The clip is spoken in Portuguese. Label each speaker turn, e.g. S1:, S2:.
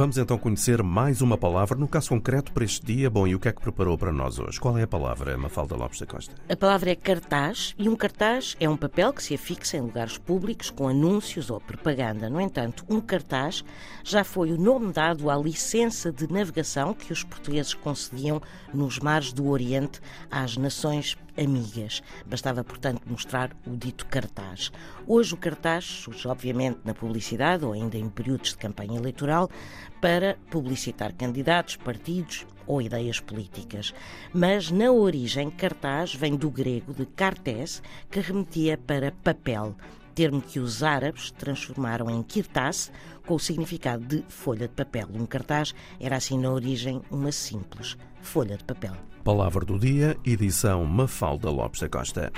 S1: Vamos então conhecer mais uma palavra, no caso concreto para este dia. Bom, e o que é que preparou para nós hoje? Qual é a palavra, Mafalda Lopes da Costa?
S2: A palavra é cartaz e um cartaz é um papel que se afixa em lugares públicos com anúncios ou propaganda. No entanto, um cartaz já foi o nome dado à licença de navegação que os portugueses concediam nos mares do Oriente às nações amigas. Bastava, portanto, mostrar o dito cartaz. Hoje o cartaz surge, obviamente, na publicidade ou ainda em períodos de campanha eleitoral para publicitar candidatos, partidos ou ideias políticas. Mas, na origem, cartaz vem do grego de cartes, que remetia para papel termo que os árabes transformaram em kirtas, com o significado de folha de papel. Um cartaz era assim na origem uma simples folha de papel.
S1: Palavra do dia, edição Mafalda Lopes da Costa.